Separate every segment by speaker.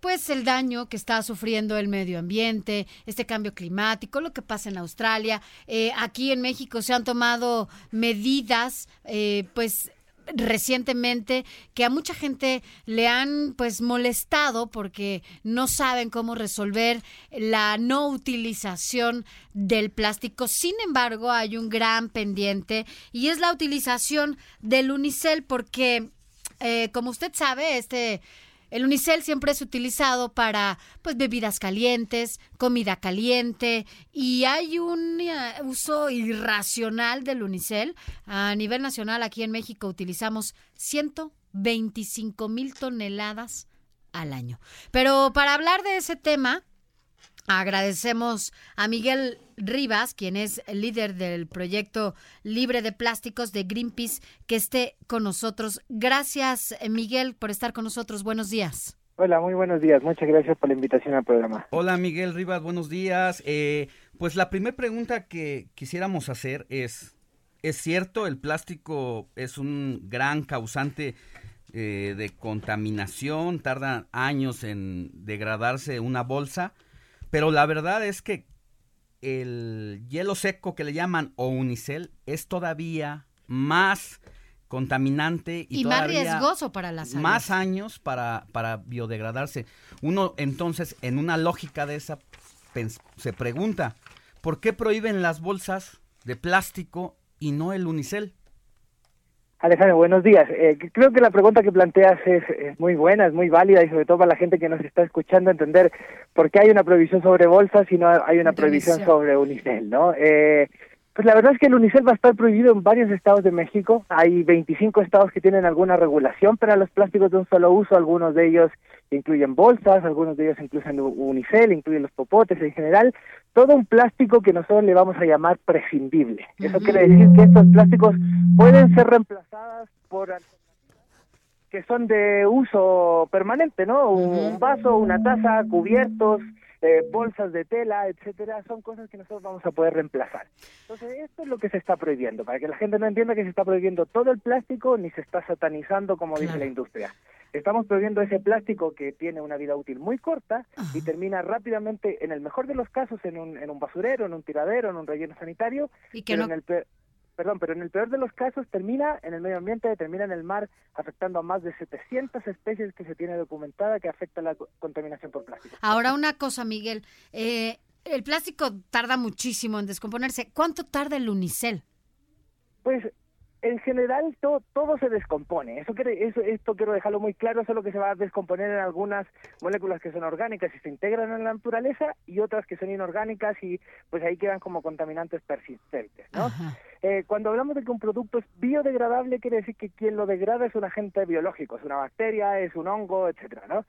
Speaker 1: pues el daño que está sufriendo el medio ambiente, este cambio climático, lo que pasa en Australia. Eh, aquí en México se han tomado medidas, eh, pues recientemente que a mucha gente le han pues molestado porque no saben cómo resolver la no utilización del plástico. Sin embargo, hay un gran pendiente y es la utilización del unicel porque eh, como usted sabe, este el unicel siempre es utilizado para pues bebidas calientes, comida caliente y hay un eh, uso irracional del unicel. A nivel nacional aquí en México utilizamos 125 mil toneladas al año. Pero para hablar de ese tema, Agradecemos a Miguel Rivas, quien es el líder del proyecto Libre de Plásticos de Greenpeace, que esté con nosotros. Gracias, Miguel, por estar con nosotros. Buenos días.
Speaker 2: Hola, muy buenos días. Muchas gracias por la invitación al programa.
Speaker 3: Hola, Miguel Rivas, buenos días. Eh, pues la primera pregunta que quisiéramos hacer es, ¿es cierto el plástico es un gran causante eh, de contaminación? ¿Tarda años en degradarse una bolsa? Pero la verdad es que el hielo seco que le llaman o unicel es todavía más contaminante y,
Speaker 1: y más riesgoso para la salud.
Speaker 3: Más años para, para biodegradarse. Uno entonces, en una lógica de esa, se pregunta, ¿por qué prohíben las bolsas de plástico y no el unicel?
Speaker 2: Alejandro, buenos días. Eh, creo que la pregunta que planteas es, muy buena, es muy válida y sobre todo para la gente que nos está escuchando entender por qué hay una prohibición sobre bolsas y no hay una prohibición sobre unicel, ¿no? Eh, pues la verdad es que el unicel va a estar prohibido en varios estados de México. Hay 25 estados que tienen alguna regulación para los plásticos de un solo uso, algunos de ellos incluyen bolsas, algunos de ellos incluyen unicel, incluyen los popotes en general, todo un plástico que nosotros le vamos a llamar prescindible. Eso quiere decir que estos plásticos pueden ser reemplazados por que son de uso permanente, ¿no? Un vaso, una taza, cubiertos, eh, bolsas de tela, etcétera, son cosas que nosotros vamos a poder reemplazar. Entonces, esto es lo que se está prohibiendo, para que la gente no entienda que se está prohibiendo todo el plástico ni se está satanizando como dice la industria. Estamos prohibiendo ese plástico que tiene una vida útil muy corta y termina rápidamente, en el mejor de los casos, en un, en un basurero, en un tiradero, en un relleno sanitario,
Speaker 1: y que no...
Speaker 2: en el perdón, pero en el peor de los casos termina en el medio ambiente, termina en el mar, afectando a más de 700 especies que se tiene documentada que afecta la contaminación por plástico.
Speaker 1: Ahora una cosa, Miguel, eh, el plástico tarda muchísimo en descomponerse. ¿Cuánto tarda el unicel?
Speaker 2: Pues en general todo se descompone. Eso, quiere, eso esto quiero dejarlo muy claro, solo que se va a descomponer en algunas moléculas que son orgánicas y se integran en la naturaleza y otras que son inorgánicas y pues ahí quedan como contaminantes persistentes, ¿no? Eh, cuando hablamos de que un producto es biodegradable quiere decir que quien lo degrada es un agente biológico, es una bacteria, es un hongo, etcétera, ¿no?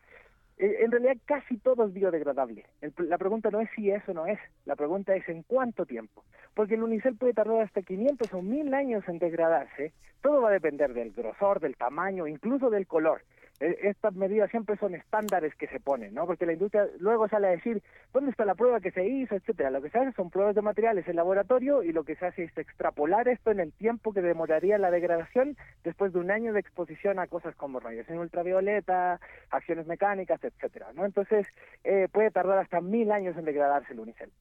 Speaker 2: Eh, en realidad casi todo es biodegradable. la pregunta no es si eso no es, la pregunta es en cuánto tiempo. Porque el unicel puede tardar hasta 500 o 1000 años en degradarse. Todo va a depender del grosor, del tamaño, incluso del color. E, estas medidas siempre son estándares que se ponen, ¿no? Porque la industria luego sale a decir, ¿dónde está la prueba que se hizo, etcétera? Lo que se hace son pruebas de materiales en laboratorio y lo que se hace es extrapolar esto en el tiempo que demoraría la degradación después de un año de exposición a cosas como radiación ultravioleta, acciones mecánicas, etcétera, ¿no? Entonces, eh, puede tardar hasta mil años en degradarse el unicel.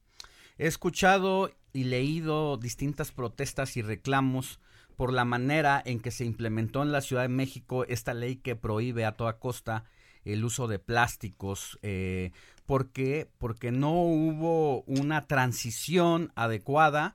Speaker 3: He escuchado y leído distintas protestas y reclamos por la manera en que se implementó en la Ciudad de México esta ley que prohíbe a toda costa el uso de plásticos. Eh, ¿Por qué? Porque no hubo una transición adecuada,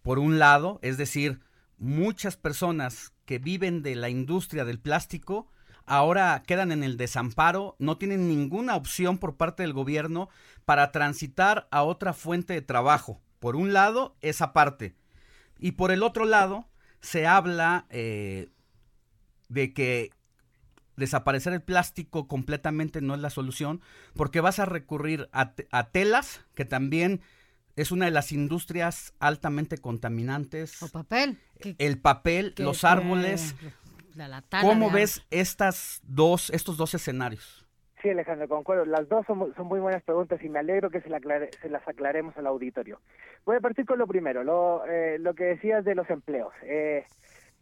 Speaker 3: por un lado, es decir, muchas personas que viven de la industria del plástico ahora quedan en el desamparo, no tienen ninguna opción por parte del gobierno para transitar a otra fuente de trabajo. Por un lado, esa parte. Y por el otro lado, se habla eh, de que desaparecer el plástico completamente no es la solución, porque vas a recurrir a, a telas, que también es una de las industrias altamente contaminantes.
Speaker 1: O papel.
Speaker 3: el papel, los árboles. ¿Cómo ves estas dos, estos dos escenarios?
Speaker 2: Sí, Alejandro, concuerdo. Las dos son, son muy buenas preguntas y me alegro que se, se, las aclaremos al auditorio. Voy a partir con lo primero, lo, eh, lo que decías de los empleos. Eh,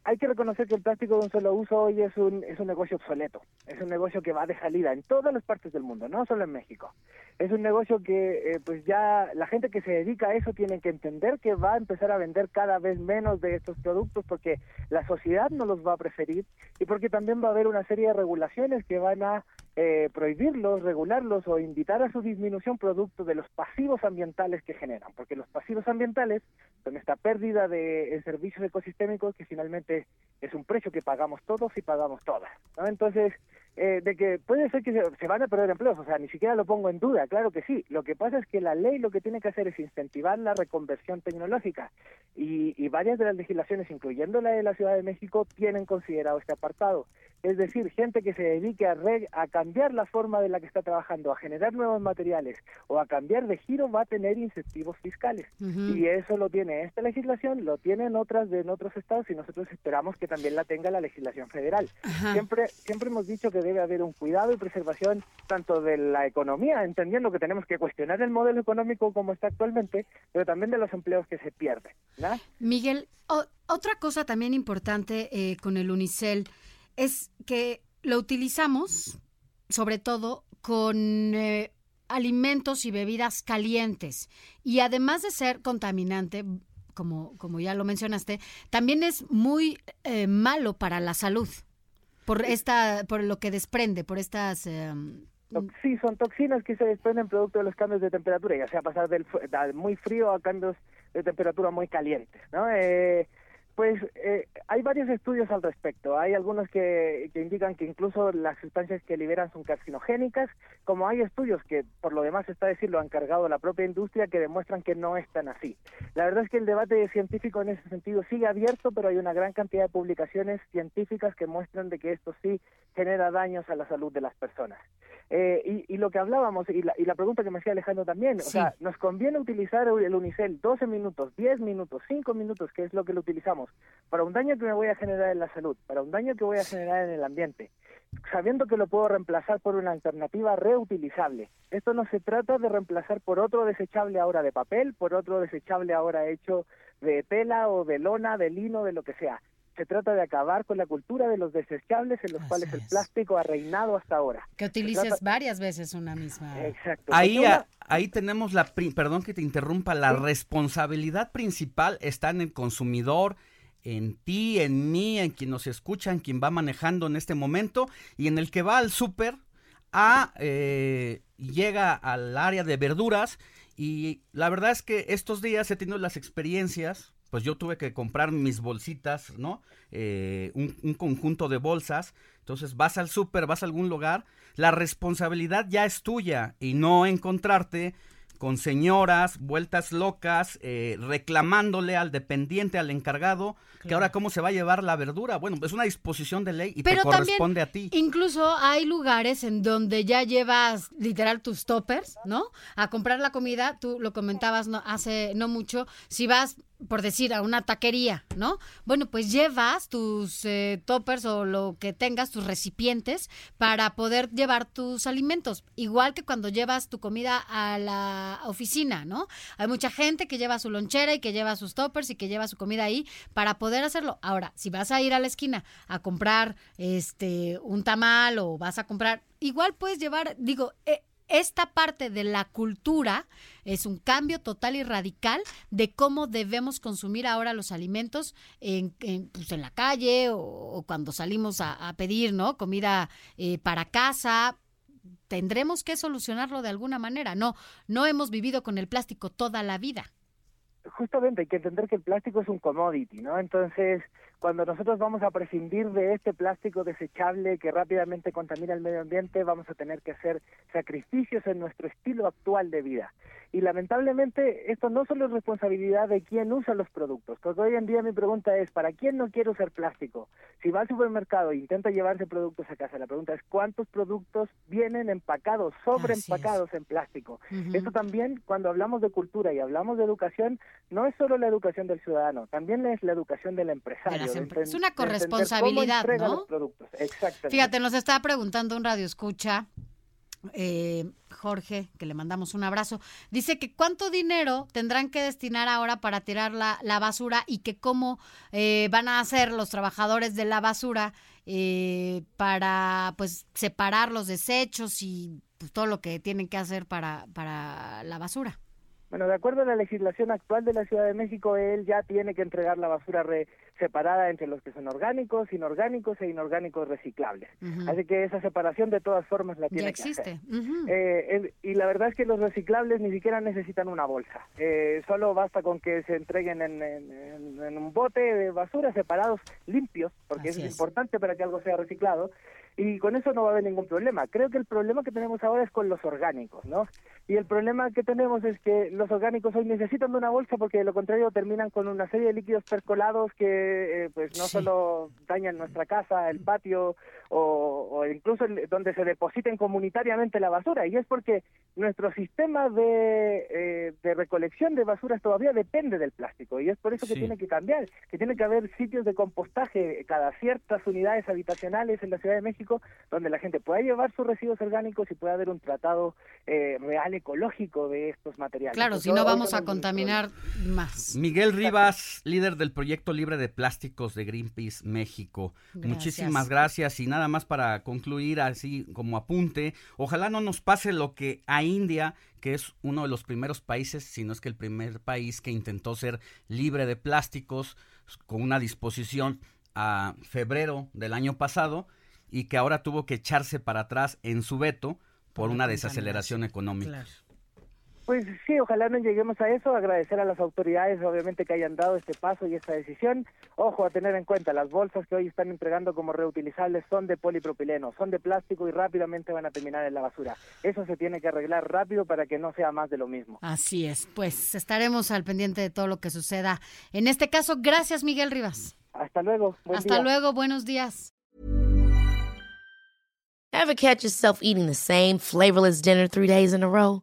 Speaker 2: hay que reconocer que el plástico de un solo uso hoy es un, es un negocio obsoleto, es un negocio que va de salida en todas las partes del mundo, no solo en México. Es un negocio que eh, pues ya la gente que se dedica a eso tiene que entender que va a empezar a vender cada vez menos de estos productos porque la sociedad no los va a preferir y porque también va a haber una serie de regulaciones que van a eh, prohibirlos, regularlos o invitar a su disminución producto de los pasivos ambientales que generan, porque los pasivos ambientales son esta pérdida de servicios ecosistémicos que finalmente es un precio que pagamos todos y pagamos todas. Entonces, eh, de que puede ser que se, van a perder empleos, o sea, ni siquiera lo pongo en duda, claro que sí. Lo que pasa es que la ley lo que tiene que hacer es incentivar la reconversión tecnológica y, y varias de las legislaciones, incluyendo la de la Ciudad de México, tienen considerado este apartado. Es decir, gente que se dedique a, a cambiar la forma de la que está trabajando, a generar nuevos materiales o a cambiar de giro va a tener incentivos fiscales. Y eso lo tiene esta legislación, lo tienen otras de en otros estados y nosotros esperamos que también la tenga la legislación federal. Siempre siempre hemos dicho que debe haber un cuidado y preservación tanto de la economía, entendiendo que tenemos que cuestionar el modelo económico como está actualmente, pero también de los empleos que se pierden.
Speaker 1: Miguel, otra cosa también importante eh, con el Unicel es que lo utilizamos sobre todo con eh, alimentos y bebidas calientes. Y además de ser contaminante, como, como ya lo mencionaste, también es muy eh, malo para la salud por esta, por lo que desprende, por estas em,
Speaker 2: Sí, son toxinas que se desprenden producto de los cambios de temperatura, ya sea pasar del muy frío a cambios de temperatura muy calientes, ¿no? Eh, pues eh, hay varios estudios al respecto. Hay algunos que, que, indican que incluso las sustancias que liberan son carcinogénicas, como hay estudios que, por lo demás está decir, lo han cargado la propia industria que demuestran que no es tan así. La verdad es que el debate científico en ese sentido sigue abierto, pero hay una gran cantidad de publicaciones científicas que muestran de que esto sí genera daños a la salud de las personas. Eh, y, lo que hablábamos, y la, y la, pregunta que me hacía Alejandro también, o sea, ¿nos conviene utilizar el Unicel 12 minutos, 10 minutos, 5 minutos, que es lo que lo utilizamos, para un daño que me voy a generar en la salud, para un daño que voy a generar en el ambiente, sabiendo que lo puedo reemplazar por una alternativa reutilizable? Esto no se trata de reemplazar por otro desechable ahora de papel, por otro desechable ahora hecho de tela o de lona, de lino, de lo que sea se trata de acabar con la cultura de los desechables en los cuales el plástico ha reinado hasta ahora.
Speaker 1: Que utilices varias veces una misma.
Speaker 2: Exacto.
Speaker 3: Ahí, ahí tenemos la, perdón que te interrumpa, la responsabilidad principal está en el consumidor, en ti, en mí, en quien nos escucha, en quien va manejando en este momento y en el que va al súper a eh, llega al área de verduras y la verdad es que estos días he tenido las experiencias pues yo tuve que comprar mis bolsitas, ¿no? Eh, un, un, conjunto de bolsas. Entonces vas al súper, vas a algún lugar, la responsabilidad ya es tuya y no encontrarte con señoras vueltas locas eh, reclamándole al dependiente, al encargado, que ahora cómo se va a llevar la verdura. Bueno, es una disposición de ley y te corresponde a ti.
Speaker 1: Incluso hay lugares en donde ya llevas literal tus toppers, ¿no? A comprar la comida, tú lo comentabas no, hace no mucho, si vas por decir, a una taquería, ¿no? Bueno, pues llevas tus eh, toppers o lo que tengas, tus recipientes, para poder llevar tus alimentos. Igual que cuando llevas tu comida a la oficina, ¿no? Hay mucha gente que lleva su lonchera y que lleva sus toppers y que lleva su comida ahí para poder hacerlo. Ahora, si vas a ir a la esquina a comprar este un tamal o vas a comprar, igual puedes llevar, digo, eh, esta parte de la cultura es un cambio total y radical de cómo debemos consumir ahora los alimentos en, en, pues en la calle o, cuando salimos a, pedir no comida eh, para casa. Tendremos que solucionarlo de alguna manera no no hemos vivido con el plástico toda la vida.
Speaker 2: Justamente hay que entender que el plástico es un commodity, ¿no? Entonces, cuando nosotros vamos a prescindir de este plástico desechable que rápidamente contamina el medio ambiente, vamos a tener que hacer sacrificios en nuestro estilo actual de vida. Y lamentablemente esto no solo es responsabilidad de quien usa los productos, porque hoy en día mi pregunta es, ¿para quién no quiere usar plástico? Si va al supermercado e intenta llevarse productos a casa, la pregunta es, ¿cuántos productos vienen empacados, sobreempacados en plástico? Esto también, cuando hablamos de cultura y hablamos de educación, no es solo la educación del ciudadano, también es la educación del empresario.
Speaker 1: Es una corresponsabilidad, ¿no?
Speaker 2: Exactamente.
Speaker 1: Fíjate, nos estaba preguntando un radio escucha eh, Jorge, que le mandamos un abrazo, dice que cuánto dinero tendrán que destinar ahora para tirar la, basura y que cómo eh, van a hacer los trabajadores de la basura eh, para pues separar los desechos y pues, todo lo que tienen que hacer para, para la basura.
Speaker 2: Bueno, de acuerdo a la legislación actual de la Ciudad de México, él ya tiene que entregar la basura separada entre los que son orgánicos, inorgánicos e inorgánicos reciclables. Así que esa separación de todas formas la tiene
Speaker 1: ya existe.
Speaker 2: que hacer. Eh, y la verdad es que los reciclables ni siquiera necesitan una bolsa. Eh, solo basta con que se entreguen en, un bote de basura separados, limpios, porque eso es importante para que algo sea reciclado y con eso no va a haber ningún problema. Creo que el problema que tenemos ahora es con los orgánicos, ¿no? Y el problema que tenemos es que los orgánicos hoy necesitan de una bolsa porque de lo contrario terminan con una serie de líquidos percolados que eh, pues no solo dañan nuestra casa, el patio o, incluso donde se depositen comunitariamente la basura. Y es porque nuestro sistema de, eh, de recolección de basuras todavía depende del plástico y es por eso que tiene que cambiar, que tiene que haber sitios de compostaje cada ciertas unidades habitacionales en la Ciudad de México donde la gente pueda llevar sus residuos orgánicos y pueda haber un tratado eh, real ecológico de estos materiales.
Speaker 1: Claro, si no vamos a contaminar más.
Speaker 3: Miguel Rivas, líder del proyecto libre de plásticos de Greenpeace México. Muchísimas gracias y nada más para concluir así como apunte, ojalá no nos pase lo que a India que es uno de los primeros países, si no es que el primer país que intentó ser libre de plásticos con una disposición a febrero del año pasado y que ahora tuvo que echarse para atrás en su veto por una desaceleración económica.
Speaker 2: Pues sí, ojalá no lleguemos a eso. Agradecer a las autoridades, obviamente, que hayan dado este paso y esta decisión. Ojo a tener en cuenta, las bolsas que hoy están entregando como reutilizables son de polipropileno, son de plástico y rápidamente van a terminar en la basura. Eso se tiene que arreglar rápido para que no sea más de lo mismo.
Speaker 1: Así es, pues estaremos al pendiente de todo lo que suceda. En este caso, gracias, Miguel Rivas.
Speaker 2: Hasta luego.
Speaker 1: Hasta luego, buenos días.
Speaker 4: Ever catch yourself eating the same flavorless dinner three days in a row?